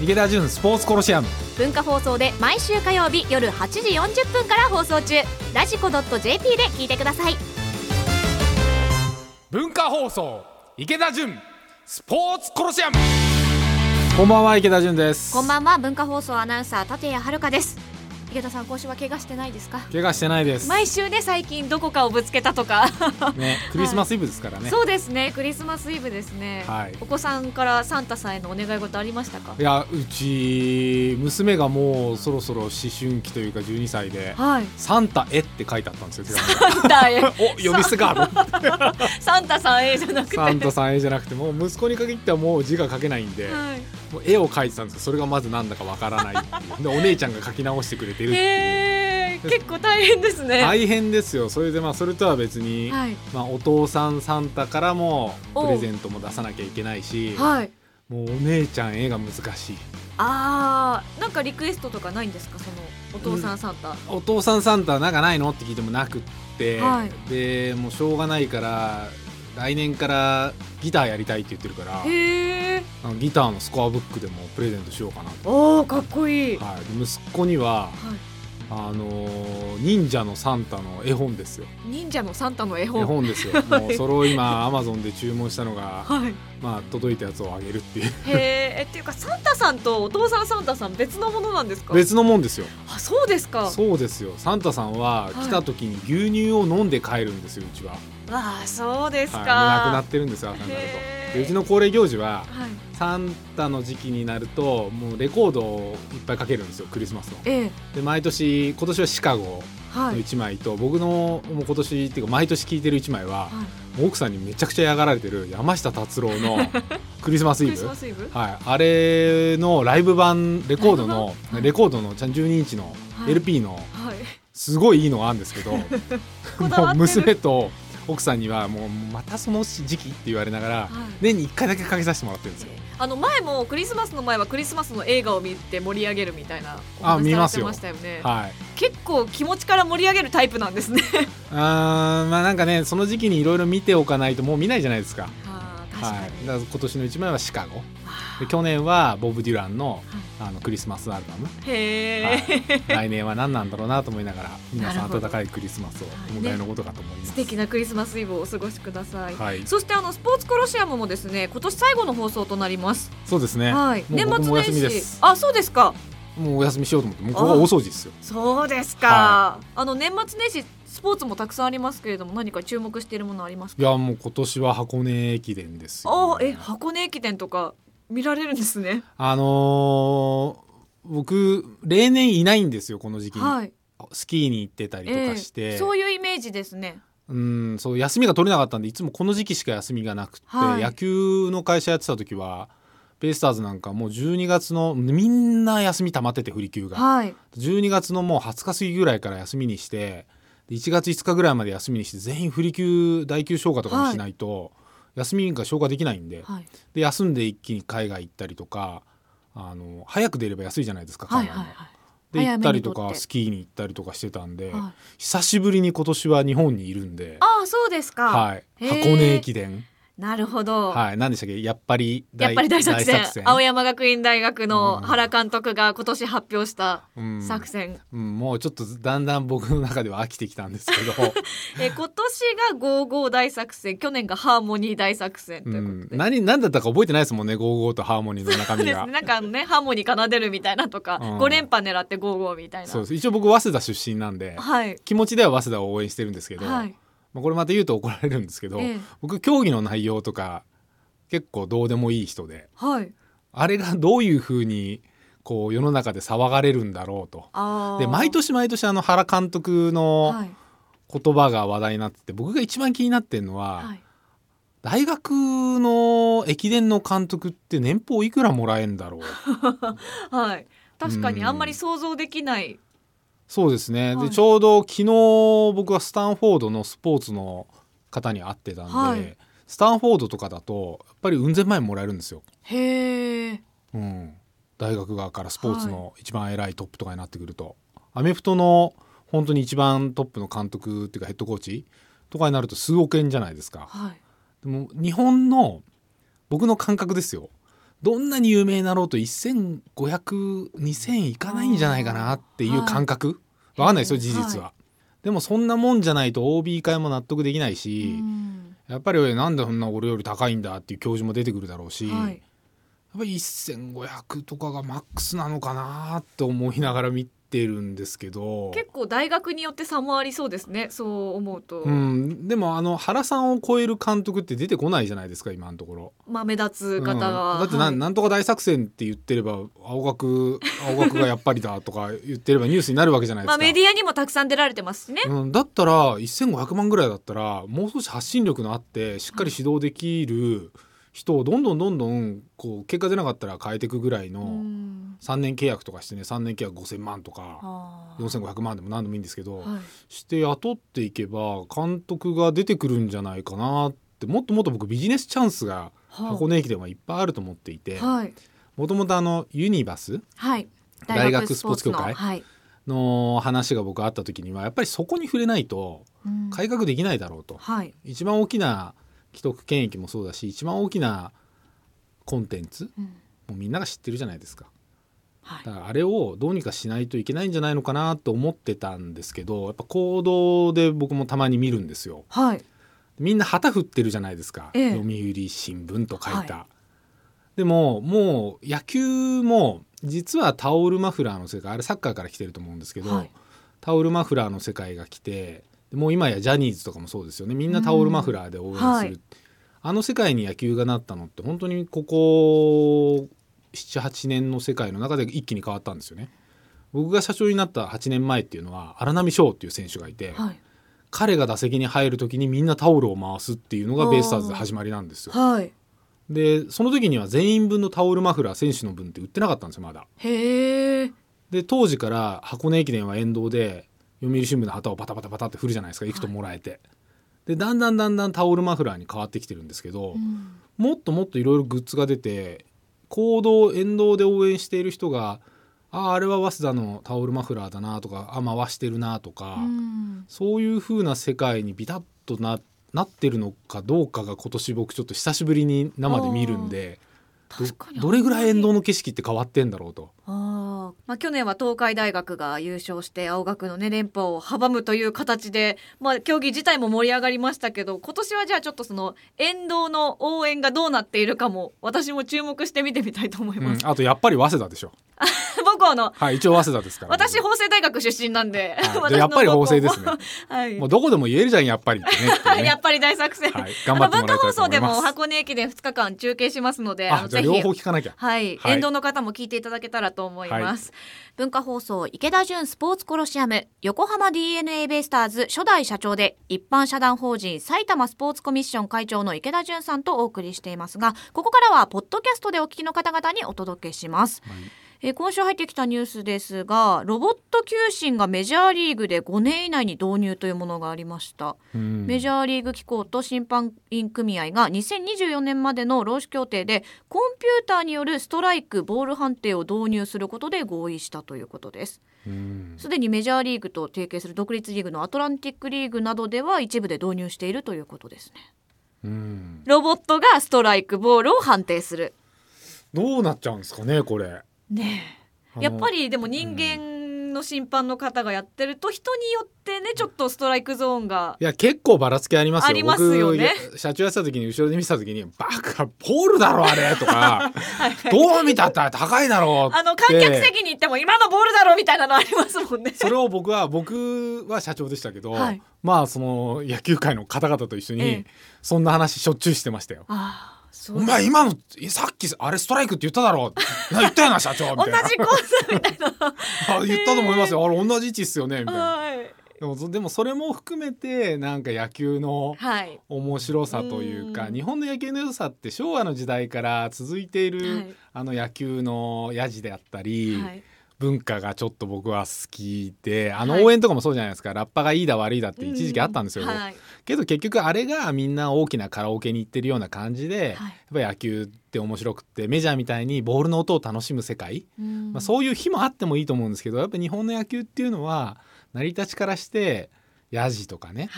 池田純スポーツコロシアム。文化放送で毎週火曜日夜8時40分から放送中。ラジコ .jp で聞いてください。文化放送池田純スポーツコロシアム。こんばんは池田純です。こんばんは文化放送アナウンサー立谷遥です池田さん今週は怪我してないですか？怪我してないです。毎週ね最近どこかをぶつけたとか。ねクリスマスイブですからね、はい、そうですねクリスマスイブですね、はい、お子さんからサンタさんへのお願い事ありましたか？いやうち娘がもうそろそろ思春期というか12歳で、はい、サンタへって書いてあったんですよサンタへ。お呼び捨てが サンタさんへじゃなくて。サンタさんへじゃなくてもう息子に限ってはもう字が書けないんで、はい、もう絵を描いてたんですけどそれがまずなんだかわからないでお姉ちゃんが書き直してくれてるっていう。結構大変ですね。大変ですよ。それでまあそれとは別に、はい、まあ、お父さんサンタからもプレゼントも出さなきゃいけないし、はい、もうお姉ちゃん絵が難しい。あーなんかリクエストとかないんですか？そのお父さんサンタ、うん、お父さんサンタなんかないの？って聞いてもなくって、はい、でもうしょうがないから来年からギターやりたいって言ってるからギターのスコアブックでもプレゼントしようかなと。おかっこいい、はい、息子には、はいあの忍者のサンタの絵本ですよ。忍者のサンタの絵本。絵本ですよ。もうそれを今アマゾンで注文したのが、はい、まあ届いたやつをあげるっていう。へえっていうかサンタさんとお父さんサンタさん別のものなんですか？別のもんですよ。あそうですか。そうですよ。サンタさんは来た時に牛乳を飲んで帰るんですようちは。ああそうですか、はい、亡くなってるんですよ朝になるとうちの恒例行事は、はい、サンタの時期になるともうレコードをいっぱいかけるんですよクリスマスの。ええ、で毎年今年はシカゴの1枚と、はい、僕のもう今年っていうか毎年聴いてる1枚は、奥さんにめちゃくちゃ嫌がられてる山下達郎の クリスマスイブ。はい、あれのライブ版レコードのレコードのちゃん12インチの LP の、すごいいいのがあるんですけど もう娘と奥さんにはもうまたその時期って言われながら、はい、年に1回だけかけさせてもらってるんですよ。あの前もクリスマスの前はクリスマスの映画を見て盛り上げるみたいなお話されてましたよね。はい、結構気持ちから盛り上げるタイプなんですね。あまあなんかねその時期にいろいろ見ておかないともう見ないじゃないですかはい、だ今年の一枚はシカゴ。で去年はボブ・デュランの,、あのクリスマスアルバム。へえ、はい、来年は何なんだろうなと思いながら皆さん温かいクリスマスをお迎えのことかと思います、ね、素敵なクリスマスイブをお過ごしください、はい、そしてあのスポーツコロシアムもですね今年最後の放送となります。そうですね、はい、年末年始。あそうですか。もうお休みしようと思ってもうここは大掃除ですよ。そうですか、はい、あの年末年始スポーツもたくさんありますけれども何か注目しているものありますか？いやもう今年は箱根駅伝ですよ、ね、あえ箱根駅伝とか見られるんですね。あのー、僕例年いないんですよこの時期に、はい、スキーに行ってたりとかして、えー、そういうイメージですね。うんそう休みが取れなかったんでいつもこの時期しか休みがなくて、はい、野球の会社やってた時はベイスターズなんかもう12月のみんな休み溜まってて振り休が、はい、12月のもう20日過ぎぐらいから休みにして1月5日ぐらいまで休みにして全員振り休大休消化とかにしないと、はい、休みが消化できないんで。はい、で休んで一気に海外行ったりとかあの早く出れば安いじゃないですか海外も。で行ったりとかスキーに行ったりとかしてたんで、はい、久しぶりに今年は日本にいるんで。ああそうですか、はい、箱根駅伝なるほど。はい、何でしたっけ、やっぱりやっぱり大作戦。青山学院大学の原監督が今年発表した作戦。うん、うん、もうちょっとだんだん僕の中では飽きてきたんですけど。え、今年がゴーゴー大作戦、去年がハーモニー大作戦ということで。うん、何、何だったか覚えてないですもんね、ゴーゴーとハーモニーの中身が。ね、なんかね、ハーモニー奏でるみたいなとか、五、うん、連覇狙ってゴーゴーみたいな。そうです。一応僕早稲田出身なんで、はい、気持ちでは早稲田を応援してるんですけど。はい。まあ、これまた言うと怒られるんですけど、ええ、僕競技の内容とか結構どうでもいい人で、はい、あれがどういうふうにこう世の中で騒がれるんだろうと。で毎年毎年あの原監督の言葉が話題になってて、僕が一番気になってるのは、はい、大学の駅伝の監督って年俸いくらもらえんだろう。はい。確かにあんまり想像できない、うん、そうですね、はい、でちょうど昨日僕はスタンフォードのスポーツの方に会ってたんで、はい、スタンフォードとかだとやっぱりうん千万円もらえるんですよ。へえ。うん。大学側からスポーツの一番偉いトップとかになってくると、はい、アメフトの本当に一番トップの監督っていうかヘッドコーチとかになると数億円じゃないですか。はい、でも日本の僕の感覚ですよ。どんなに有名になろうと15002000いかないんじゃないかなっていう感覚、はい、分かんないですよ事実は、はい、でもそんなもんじゃないと OB 会も納得できないし、やっぱりなんでそんな俺より高いんだっていう教授も出てくるだろうし、はい、やっぱり1500とかがマックスなのかなって思いながら見てるんですけど。結構大学によって差もありそうですね。そう思うと、うん、でもあの原さんを超える監督って出てこないじゃないですか今のところ。まあ目立つ方が、うん、だってなはい、なんとか大作戦って言ってれば青学青学がやっぱりだとか言ってればニュースになるわけじゃないですか。まあメディアにもたくさん出られてますしね、うん、だったら1500万ぐらいだったらもう少し発信力のあってしっかり指導できる人をどんどんどんどんこう結果出なかったら変えていくぐらいの、うん。3年契約とかしてね3年契約5,000万とか4,500万でも何でもいいんですけど、はい、して雇っていけば監督が出てくるんじゃないかなってもっともっと僕ビジネスチャンスが箱根駅伝はいっぱいあると思っていてもともとあのユニバス、はい、大学スポーツ協会？の話が僕あった時にはやっぱりそこに触れないと改革できないだろうと、一番大きな既得権益もそうだし一番大きなコンテンツ、うん、もうみんなが知ってるじゃないですか。だからあれをどうにかしないといけないんじゃないのかなと思ってたんですけどやっぱ行動で僕もたまに見るんですよ。はい、みんな旗振ってるじゃないですか、ええ、読売新聞と書いた。はい、でももう野球も実はタオルマフラーの世界あれサッカーから来てると思うんですけど、はい、タオルマフラーの世界が来てもう今やジャニーズとかもそうですよね。みんなタオルマフラーで応援する、はい、あの世界に野球がなったのって本当にここ78年の世界の中で一気に変わったんですよね。僕が社長になった8年前っていうのは荒波翔っていう選手がいて、はい、彼が打席に入る時にみんなタオルを回すっていうのがベイスターズで始まりなんですよ。はい、でその時には全員分のタオルマフラー選手の分って売ってなかったんですよまだ。へで当時から箱根駅伝は沿道で読売新聞の旗をパタパタパタって振るじゃないですか。行くともらえて。はい、でだんだんだんだんタオルマフラーに変わってきてるんですけど、うん、もっともっといろいろグッズが出て行動沿道で応援している人があああれは早稲田のタオルマフラーだなとかあ回してるなとか、うん、そういう風な世界にビタッとななってるのかどうかが今年僕ちょっと久しぶりに生で見るんでどどれぐらい沿道の景色って変わってんだろうと。あまあ、去年は東海大学が優勝して青学の、ね、連覇を阻むという形で、まあ、競技自体も盛り上がりましたけど今年はじゃあちょっとその沿道の応援がどうなっているかも私も注目して見てみたいと思います。うん、あとやっぱり早稲田でしょ母 校の。はい一応早稲田ですから、私法政大学出身なんで、はい、やっぱり法政ですね、はい、もうどこでも言えるじゃんやっぱりね、ね、やっぱり大作戦、はい、頑張って文化放送でも箱根駅伝2日間中継しますのであじゃ両方聞かなきゃ。はい、沿道の方も聞いていただけたらと思います、文化放送池田純スポーツコロシアム。横浜 DNA ベイスターズ初代社長で一般社団法人埼玉スポーツコミッション会長の池田純さんとお送りしていますがここからはポッドキャストでお聞きの方々にお届けします、はいえー、今週入ってきたニュースですがロボット球審がメジャーリーグで5年以内に導入というものがありました、メジャーリーグ機構と審判員組合が2024年までの労使協定でコンピューターによるストライクボール判定を導入することで合意したということです。すでにメジャーリーグと提携する独立リーグのアトランティックリーグなどでは一部で導入しているということですね。ロボットがストライクボールを判定する。どうなっちゃうんですかねこれねやっぱりでも人間の審判の方がやってると人によってねちょっとストライクゾーンがいや結構ばらつきありますよ。ありますよね。社長やってた時に後ろで見てた時に「バカポールだろあれ」とか。はい、どう見たって高いだろう」あの観客席に行っても今のボールだろうみたいなのありますもんね。それを僕は僕は社長でしたけど、はい、まあその野球界の方々と一緒にそんな話しょっちゅうしてましたよ。あお前今のさっきあれストライクって言っただろ。言ったよな社長。みたいな。同じコースみたいな。言ったと思いますよ。あれ同じ位置っすよね。みたいな、はい、でもでもそれも含めてなんか野球の面白さというか、はい、日本の野球の良さって昭和の時代から続いている、はい、あの野球のやじであったり、文化がちょっと僕は好きであの応援とかもそうじゃないですか、はい、ラッパがいいだ悪いだって一時期あったんですよ、はい、けど結局あれがみんな大きなカラオケに行ってるような感じで、はい、やっぱ野球って面白くってメジャーみたいにボールの音を楽しむ世界、まあ、そういう日もあってもいいと思うんですけどやっぱ日本の野球っていうのは成り立ちからしてヤジとかね、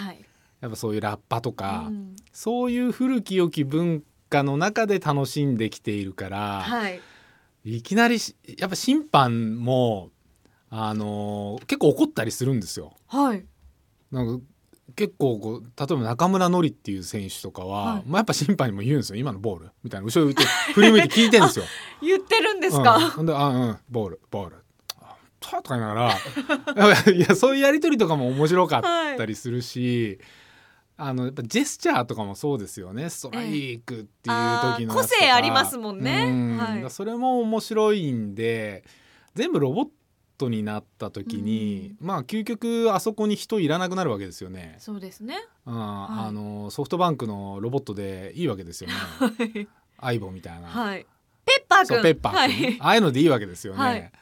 やっぱそういうラッパとか、うん、そういう古き良き文化の中で楽しんできているから、はい、いきなりやっぱ審判もあのー、結構怒ったりするんですよ。はい、なんか結構こう例えば中村典っていう選手とかは、はい、まあ、やっぱ審判にも言うんですよ。今のボール。みたいな後ろて 振り向いて聞いてるんですよ。言ってるんですか、うん、であうんボールボール。とか言いながら。いやそういうやり取りとかも面白かったりするし、はい、あのやっぱジェスチャーとかもそうですよねストライクっていう時の個性ありますもんね、はい、それも面白いんで全部ロボットになった時に、うん、まあ究極あそこに人いらなくなるわけですよね。そうですね。うん、はい、あのソフトバンクのロボットでいいわけですよね。アイボみたいな。はい。ペッパーくん。ペッパーはい、ああいうのでいいわけですよね。はい、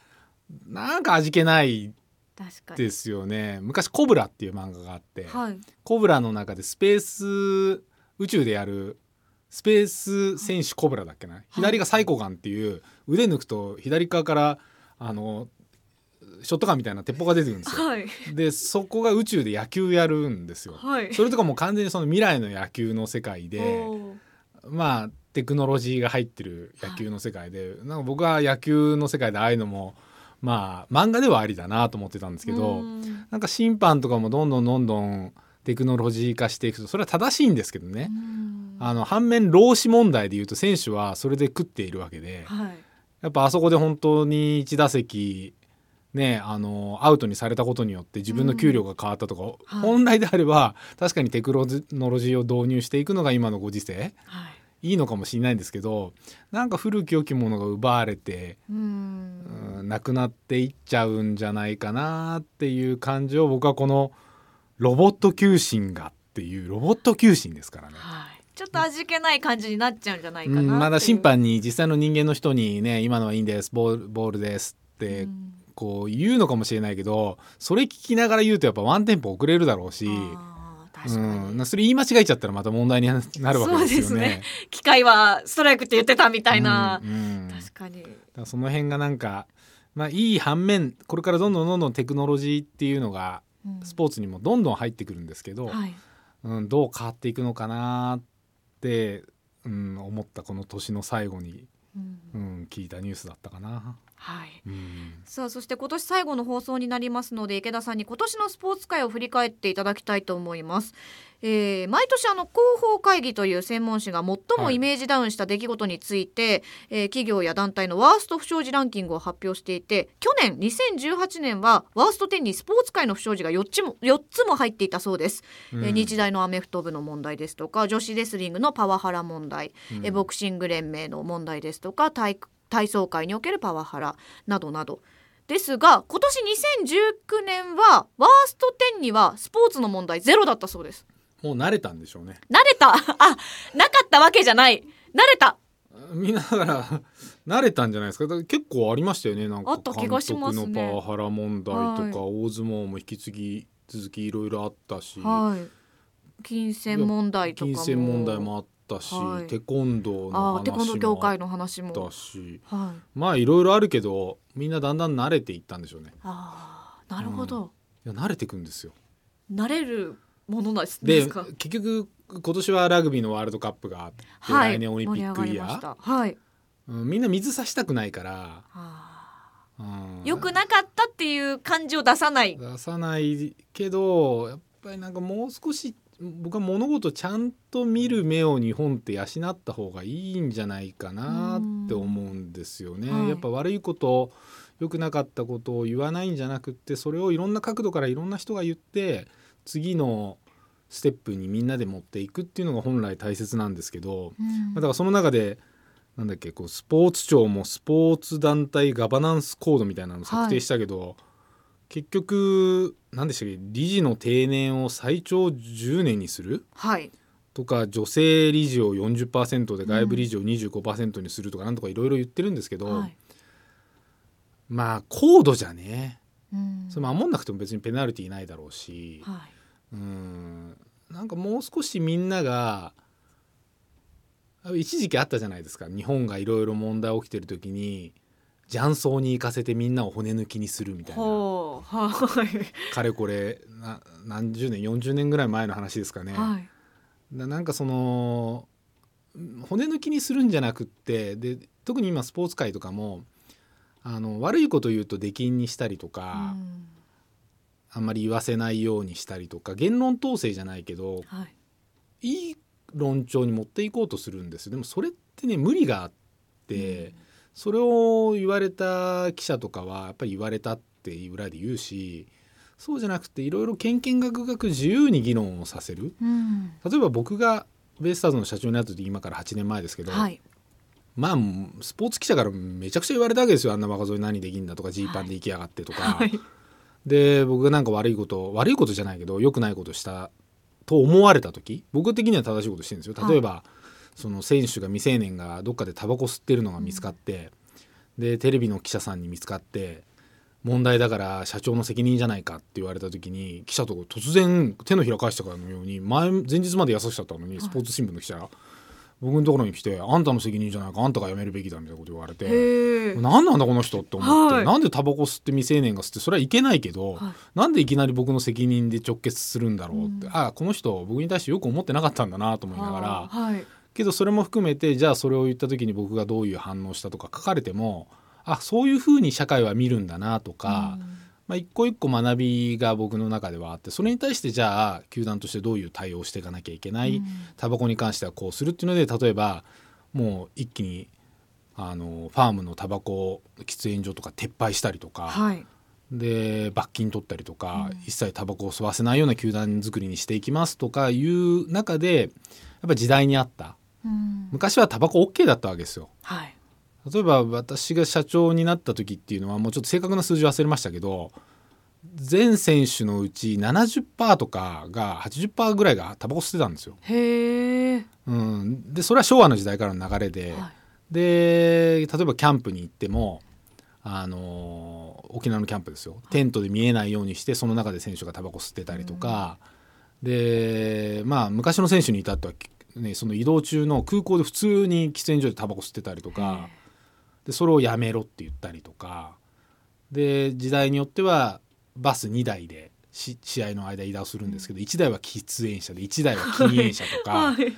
なんか味気ないですよね。昔コブラっていう漫画があって、はい、コブラの中でスペース宇宙でやるスペース選手コブラだっけな、左がサイコガンっていう腕抜くと左側からあのショットガンみたいな鉄砲が出てくるんですよ。はい、でそこが宇宙で野球やるんですよ。はい、それとかも完全にその未来の野球の世界でまあテクノロジーが入ってる野球の世界で、なんか僕は野球の世界でああいうのもまあ漫画ではありだなと思ってたんですけどん。なんか審判とかもどんどんどんどんテクノロジー化していくとそれは正しいんですけどね。あの反面労使問題でいうと選手はそれで食っているわけで、はい、やっぱあそこで本当に1打席ね、あのアウトにされたことによって自分の給料が変わったとか、うん。はい、本来であれば確かにテクノロジーを導入していくのが今のご時世、はい、いいのかもしれないんですけどなんか古き良きものが奪われてうんなくなっていっちゃうんじゃないかなっていう感じを僕はこのロボット求心がっていうロボット求心ですからね。はいちょっと味気ない感じになっちゃうんじゃないかな、まだ審判に実際の人間の人にね今のはいいんですボールボールですってこう言うのかもしれないけどそれ聞きながら言うとやっぱワンテンポ遅れるだろうし。うん、それ言い間違えちゃったらまた問題にな るわけですよね。ね。機械はストライクって言ってたみたいな、うんうん、確かに。その辺がなんか、まあ、いい反面これからどんどんどんどんテクノロジーっていうのがスポーツにもどんどん入ってくるんですけど、うんはい、うん、どう変わっていくのかなって、うん、思ったこの年の最後に、うん、聞いたニュースだったかな。はい、さあそして今年最後の放送になりますので池田さんに今年のスポーツ界を振り返っていただきたいと思います、えー、毎年あの広報会議という専門誌が最もイメージダウンした出来事について、はい、えー、企業や団体のワースト不祥事ランキングを発表していて去年2018年はワースト10にスポーツ界の不祥事が4つも ,4 つも入っていたそうです、うん、えー、日大のアメフト部の問題ですとか女子レスリングのパワハラ問題、うん、えボクシング連盟の問題ですとか体体操界におけるパワハラなどなど。ですが今年2019年はワースト10にはスポーツの問題ゼロだったそうですもう慣れたんでしょうね。慣れた？あなかったわけじゃない。慣れた。見ながら 慣れたんじゃないですか？結構ありましたよね。なんか監督のパワハラ問題とか、はい、大相撲も引き継ぎ続きいろいろあったし、はい、金銭問題とかも。金銭問題もあっったし、はい、テコンドーの話もテコンドー業界の話も。だし、はい、まあいろいろあるけどみんなだんだん慣れていったんでしょうね。ああなるほど、うん、いや慣れていくんですよ。慣れるものなんですで結局今年はラグビーのワールドカップがあって、はい、来年オリンピックイヤー、はい。うん、みんな水さしたくないから。うん、よくなかったっていう感じを出さない。出さないけどやっぱりなんかもう少し僕は物事ちゃんと見る目を日本って養った方がいいんじゃないかなって思うんですよね。はい、やっぱ悪いこと良くなかったことを言わないんじゃなくってそれをいろんな角度からいろんな人が言って次のステップにみんなで持っていくっていうのが本来大切なんですけど、だからその中でなんだっけこうスポーツ庁もスポーツ団体ガバナンスコードみたいなの策定したけど、はい結局何でしたっけ理事の定年を最長10年にする、はい、とか女性理事を40%で外部理事を25%にするとかなんとかいろいろ言ってるんですけど、はい、まあ高度じゃね、うん、それ守んなくても別にペナルティーないだろうし、はい、うん。なんかもう少しみんなが一時期あったじゃないですか。日本がいろいろ問題起きてる時に雀荘に行かせてみんなを骨抜きにするみたいな、はい、かれこれな何十年40年ぐらい前の話ですかね。はい、なんかその骨抜きにするんじゃなくってで特に今スポーツ界とかもあの悪いこと言うと出禁にしたりとか、あんまり言わせないようにしたりとか言論統制じゃないけど、はい、いい論調に持っていこうとするんですよ。でもそれってね無理があって、うん、それを言われた記者とかはやっぱり言われたって裏で言うしそうじゃなくていろいろけんけんがくがく自由に議論をさせる、うん、例えば僕がベイスターズの社長になった時今から8年前ですけど、はい、まあスポーツ記者からめちゃくちゃ言われたわけですよ。あんな若造に何できんだとかジーパンで行きやがってとか、はい、で僕がなんか悪いこと悪いことじゃないけど良くないことしたと思われた時僕的には正しいことしてるんですよ例えば、はい、その選手が未成年がどっかでタバコ吸ってるのが見つかって、うん、でテレビの記者さんに見つかって問題だから社長の責任じゃないかって言われた時に記者と突然手のひら返したかのように前前日まで優しかったのにスポーツ新聞の記者が。僕のところに来て「あんたの責任じゃないかあんたが辞めるべきだ」みたいなこと言われて何なんだこの人って思って、はい、なんでタバコ吸って未成年が吸ってそれはいけないけど、はい、なんでいきなり僕の責任で直結するんだろうって、うん、ああこの人僕に対してよく思ってなかったんだなと思いながら、はい、けどそれも含めてじゃあそれを言った時に僕がどういう反応したとか書かれてもあそういうふうに社会は見るんだなとか、うんまあ、一個一個学びが僕の中ではあってそれに対してじゃあ球団としてどういう対応をしていかなきゃいけないタバコに関してはこうするっていうので例えばもう一気にあのファームのタバコ喫煙所とか撤廃したりとか、はい、で罰金取ったりとか、うん、一切タバコを吸わせないような球団作りにしていきますとかいう中でやっぱ時代に合った、うん、昔はタバコ OK だったわけですよ。はい例えば私が社長になった時っていうのはもうちょっと正確な数字忘れましたけど全選手のうち70%とかが80%ぐらいがタバコ吸ってたんですよ。へうん、でそれは昭和の時代からの流れで、はい、で例えばキャンプに行ってもあの沖縄のキャンプですよ。テントで見えないようにしてその中で選手がタバコ吸ってたりとか、うん、でまあ昔の選手に至っては、ね、その移動中の空港で普通に喫煙所でタバコ吸ってたりとか。でそれをやめろって言ったりとかで時代によってはバス2台で試合の間移動するんですけど、うん、1台は喫煙者で1台は禁煙者とか、はいはい、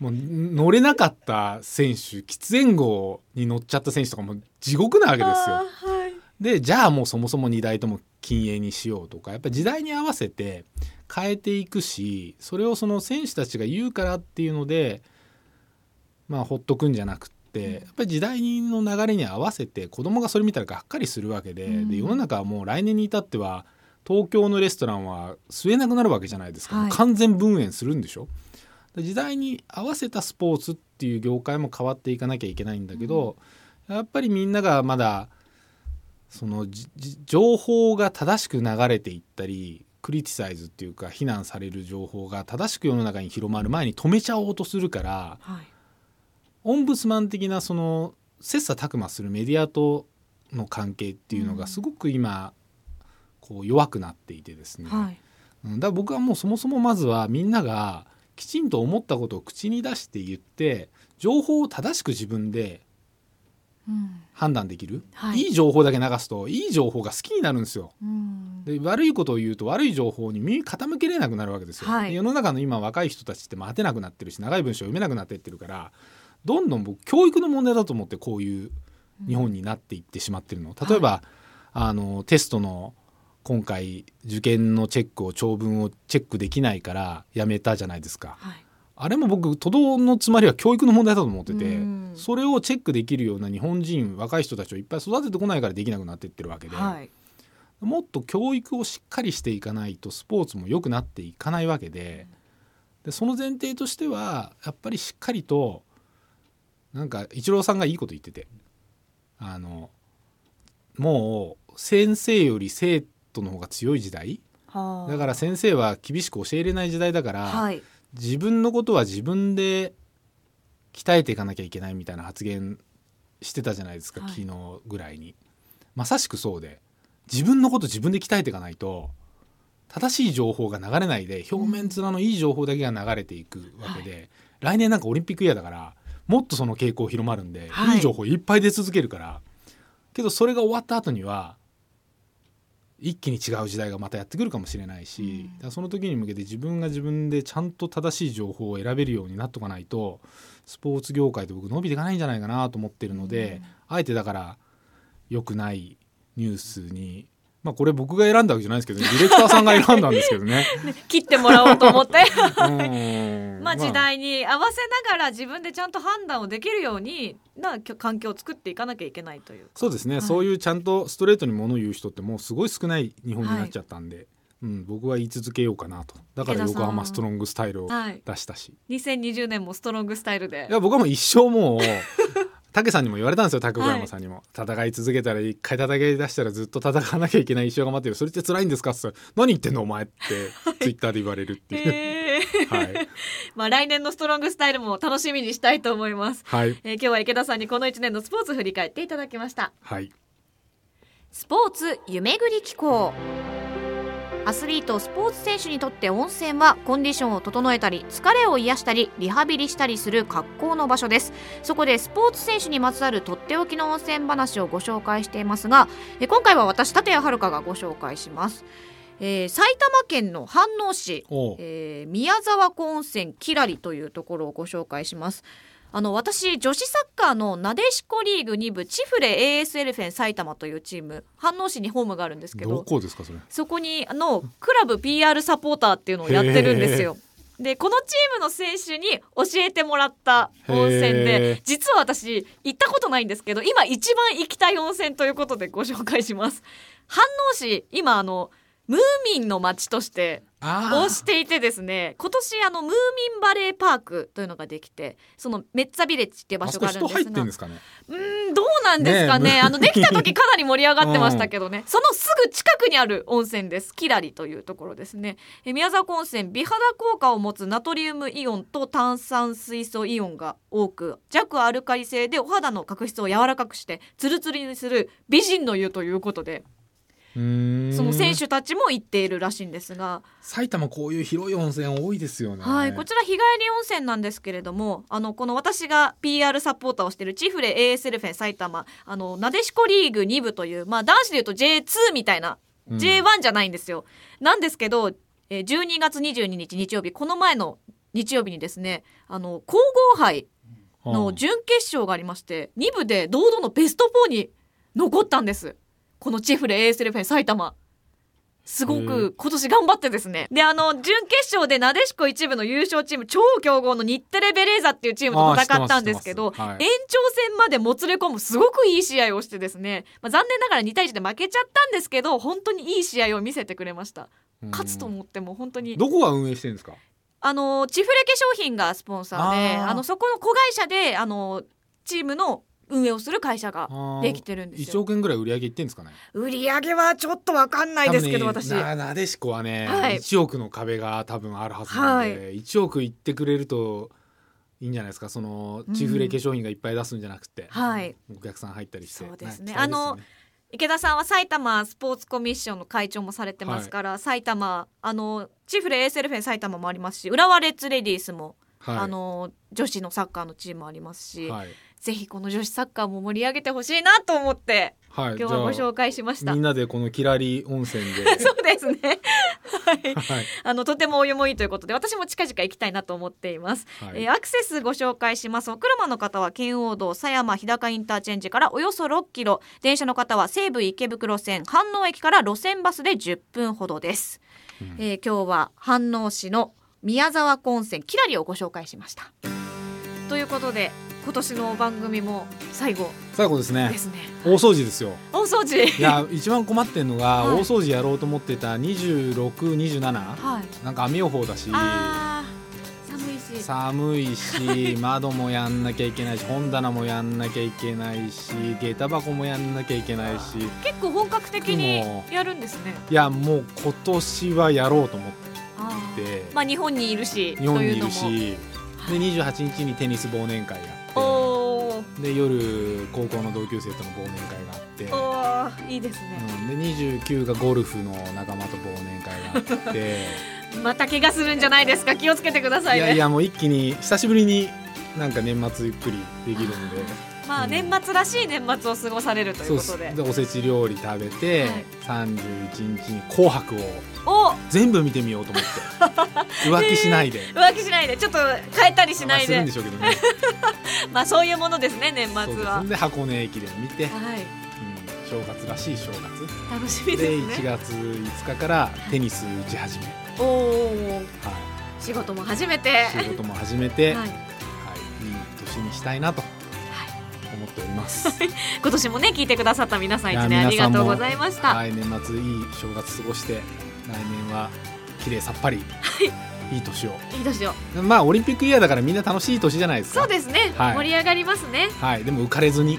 もう乗れなかった選手喫煙号に乗っちゃった選手とかも地獄なわけですよ。はい、でじゃあもうそもそも2台とも禁煙にしようとかやっぱり時代に合わせて変えていくしそれをその選手たちが言うからっていうのでまあほっとくんじゃなくて。ってやっぱり時代の流れに合わせて子供がそれ見たらがっかりするわけでうん、で世の中はもう来年に至っては東京のレストランは吸えなくなるわけじゃないですか、はい、完全分煙するんでしょ？時代に合わせたスポーツっていう業界も変わっていかなきゃいけないんだけど、うん、やっぱりみんながまだその情報が正しく流れていったりクリティサイズっていうか非難される情報が正しく世の中に広まる前に止めちゃおうとするから、はいオンブスマン的なその切磋琢磨するメディアとの関係っていうのがすごく今こう弱くなっていてですね、はい、だから僕はもうそもそもまずはみんながきちんと思ったことを口に出して言って情報を正しく自分で判断できる、うんはい、いい情報だけ流すといい情報が好きになるんですよ。うん、で悪いことを言うと悪い情報に耳傾けれなくなるわけですよ。はい、世の中の今若い人たちって待てなくなってるし長い文章読めなくなってってるからどんどん僕教育の問題だと思ってこういう日本になっていってしまってるの。例えば、はい、あのテストの今回受験のチェックを長文をチェックできないからやめたじゃないですか。はい、あれも僕都道のつまりは教育の問題だと思っててそれをチェックできるような日本人若い人たちをいっぱい育ててこないからできなくなっていってるわけで、はい、もっと教育をしっかりしていかないとスポーツも良くなっていかないわけででその前提としてはやっぱりしっかりとなんかイチローさんがいいこと言ってて。あのもう先生より生徒の方が強い時代。だから先生は厳しく教えれない時代だから、はい、自分のことは自分で鍛えていかなきゃいけないみたいな発言してたじゃないですか、はい、昨日ぐらいに。まさしくそうで。自分のこと自分で鍛えていかないと正しい情報が流れないで表面面のいい情報だけが流れていくわけで、はい、来年なんかオリンピックイヤーだからもっとその傾向広まるんで、はい、いい情報いっぱい出続けるから。けどそれが終わった後には一気に違う時代がまたやってくるかもしれないし、うん、その時に向けて自分が自分でちゃんと正しい情報を選べるようになっとかないとスポーツ業界って僕伸びていかないんじゃないかなと思ってるので、うん、あえてだから良くないニュースにまあこれ僕が選んだわけじゃないですけど、ね、ディレクターさんが選んだんですけどね。切ってもらおうと思って。まあ時代に合わせながら自分でちゃんと判断をできるようにな環境を作っていかなきゃいけないというそうですね、はい、そういうちゃんとストレートにものを言う人ってもうすごい少ない日本になっちゃったんで、はい。うん、僕は言い続けようかなと。だから横浜ストロングスタイルを出したし、はい、2020年もストロングスタイルで。いや僕はもう一生もう 武さんにも言われたんですよ拓小山さんにも、はい、戦い続けたら一回戦い出したらずっと戦わなきゃいけない一生が待ってる。それって辛いんですか？っ て何言ってんのお前ってツイッターで言われるっていう、えー、はい、まあ来年のストロングスタイルも楽しみにしたいと思います、はい、えー、今日は池田さんにこの1年のスポーツ振り返っていただきました。はい。スポーツ夢ぐり機構アスリートスポーツ選手にとって温泉はコンディションを整えたり疲れを癒したりリハビリしたりする格好の場所です。そこでスポーツ選手にまつわるとっておきの温泉話をご紹介していますが今回は私立谷遥がご紹介します。えー、埼玉県の飯能市、えー、宮沢湖温泉きらりというところをご紹介しますあの私女子サッカーのなでしこリーグ2部チフレ AS エルフェン埼玉というチーム飯能市にホームがあるんですけどどこですかそれ？そこにあのクラブ PR サポーターっていうのをやってるんですよ。でこのチームの選手に教えてもらった温泉で実は私行ったことないんですけど今一番行きたい温泉ということでご紹介します。飯能市今あのムーミンの街としてをしていてですね今年あのムーミンバレーパークというのができてそのメッツァビレッジっていう場所があるんですがですか、ね、うんどうなんですかね、ね、あのできた時かなり盛り上がってましたけどね、うん、そのすぐ近くにある温泉です。キラリというところですね。え宮沢温泉美肌効果を持つナトリウムイオンと炭酸水素イオンが多く弱アルカリ性でお肌の角質を柔らかくしてツルツルにする美人の湯ということでその選手たちも行っているらしいんですが。埼玉こういう広い温泉多いですよね。はいこちら日帰り温泉なんですけれどもあのこの私が PR サポーターをしているチフレ ASL フェン埼玉あのなでしこリーグ2部というまあ男子でいうと J2 みたいな、うん、J1 じゃないんですよ。なんですけど12月22日日曜日この前の日曜日にですねあの皇后杯の準決勝がありまして、2部で堂々のベスト4に残ったんですこのチェフレ AS レフェン埼玉。すごく今年頑張ってですね。で、あの、準決勝でなでしこ一部の優勝チーム、超強豪の日テレベレーザっていうチームと戦ったんですけど、はい、延長戦までもつれ込むすごくいい試合をしてですね、まあ、残念ながら2対1で負けちゃったんですけど、本当にいい試合を見せてくれました。勝つと思っても本当に。どこが運営してるんですか？あの、チフレ化粧品がスポンサーで、あの、そこの子会社で、あの、チームの運営をする会社ができてるんですよ。1億円ぐらい売り上げいってんですかね。売り上げはちょっとわかんないですけど、私。ななでしこはね、はい、1億の壁が多分あるはずなので、はい、1億いってくれると。いいんじゃないですか。そのチフレ化粧品がいっぱい出すんじゃなくて、はい、お客さん入ったりして。そうですね、ね、あの池田さんは埼玉スポーツコミッションの会長もされてますから、はい、埼玉あのチフレ ASL フェン埼玉もありますし浦和レッズレディースも、はい、あの女子のサッカーのチームもありますし、はい、ぜひこの女子サッカーも盛り上げてほしいなと思って、はい、今日はご紹介しました。みんなでこのキラリ温泉で。そうですね。はい、はい、あのとてもお湯もいいということで私も近々行きたいなと思っています、はい、えー、アクセスご紹介します。お車の方は県央道狭山日高インターチェンジからおよそ6キロ電車の方は西武池袋線飯能駅から路線バスで10分ほどです、うん、えー、今日は飯能市の宮沢湖温泉キラリをご紹介しました。ということで今年の番組も最後最後ですね。ですね。大掃除ですよ。大掃除。いや一番困ってんのが、はい、大掃除やろうと思ってた2627、はい、なんか雨予報だし。寒いし。寒いし 窓もやんなきゃいけないし本棚もやんなきゃいけないし下駄箱もやんなきゃいけないし。結構本格的にやるんですね。いやもう今年はやろうと思って。まあ日本にいるし日本にいるしで28日にテニス忘年会がで夜高校の同級生との忘年会があって。いいですね、うん、で29がゴルフの仲間と忘年会があって。また怪我するんじゃないですか？気をつけてください、ね、いやいやもう一気に久しぶりになんか年末ゆっくりできるんでまあ年末らしい年末を過ごされるということで。でおせち料理食べて、はい、31日に「紅白」を全部見てみようと思って。浮気しないで、浮気しないで。ちょっと変えたりしないで、まあ、するんでしょうけどね。まあそういうものですね年末は。で箱根駅伝見て、はい。正月らしい正月。楽しみですね。で1月5日からテニス打ち始め。おお、はい、仕事も始めて。仕事も始めて、はい、はい、いい年にしたいなと思っております。今年もね聞いてくださった皆さん一年ありがとうございました。はい年末いい正月過ごして来年は綺麗さっぱり、い。い年を。いい年を。まあオリンピックイヤーだからみんな楽しい年じゃないですか。そうですね、はい、盛り上がりますね。はい。でも浮かれずに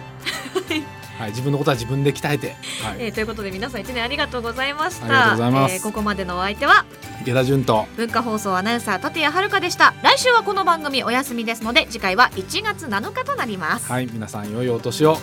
はい、自分のことは自分で鍛えて、はい。えー、ということで皆さん一年ありがとうございました。ありがとうございます、えー、ここまでのお相手は？池田純と。文化放送アナウンサー立谷遥でした。来週はこの番組お休みですので次回は1月7日となります。はい皆さん良いお年を